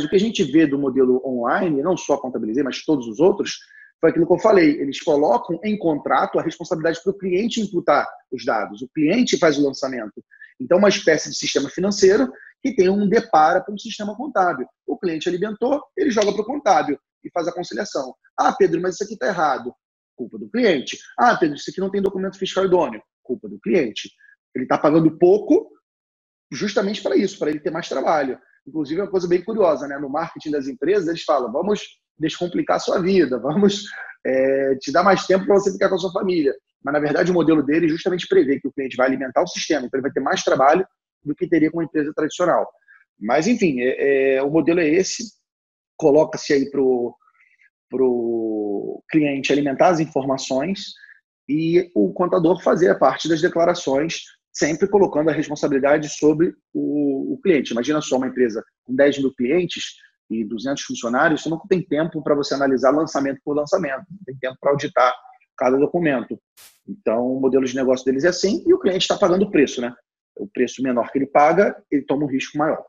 o que a gente vê do modelo online, não só a Contabilizei, mas todos os outros, foi aquilo que eu falei. Eles colocam em contrato a responsabilidade para o cliente imputar os dados. O cliente faz o lançamento. Então, uma espécie de sistema financeiro que tem um depara para um sistema contábil. O cliente alimentou, ele joga para o contábil e faz a conciliação. Ah, Pedro, mas isso aqui está errado. Culpa do cliente. Ah, Pedro, isso aqui não tem documento fiscal idôneo. Culpa do cliente. Ele está pagando pouco justamente para isso, para ele ter mais trabalho. Inclusive, é uma coisa bem curiosa, né? No marketing das empresas, eles falam: vamos descomplicar a sua vida, vamos é, te dar mais tempo para você ficar com a sua família. Mas, na verdade, o modelo dele justamente prevê que o cliente vai alimentar o sistema, então ele vai ter mais trabalho do que teria com uma empresa tradicional. Mas, enfim, é, é, o modelo é esse, coloca-se aí para o cliente alimentar as informações e o contador fazer a parte das declarações, sempre colocando a responsabilidade sobre o, cliente. Imagina só uma empresa com 10 mil clientes, e 200 funcionários, você não tem tempo para você analisar lançamento por lançamento, não tem tempo para auditar cada documento. Então, o modelo de negócio deles é assim e o cliente está pagando o preço, né? O preço menor que ele paga, ele toma um risco maior.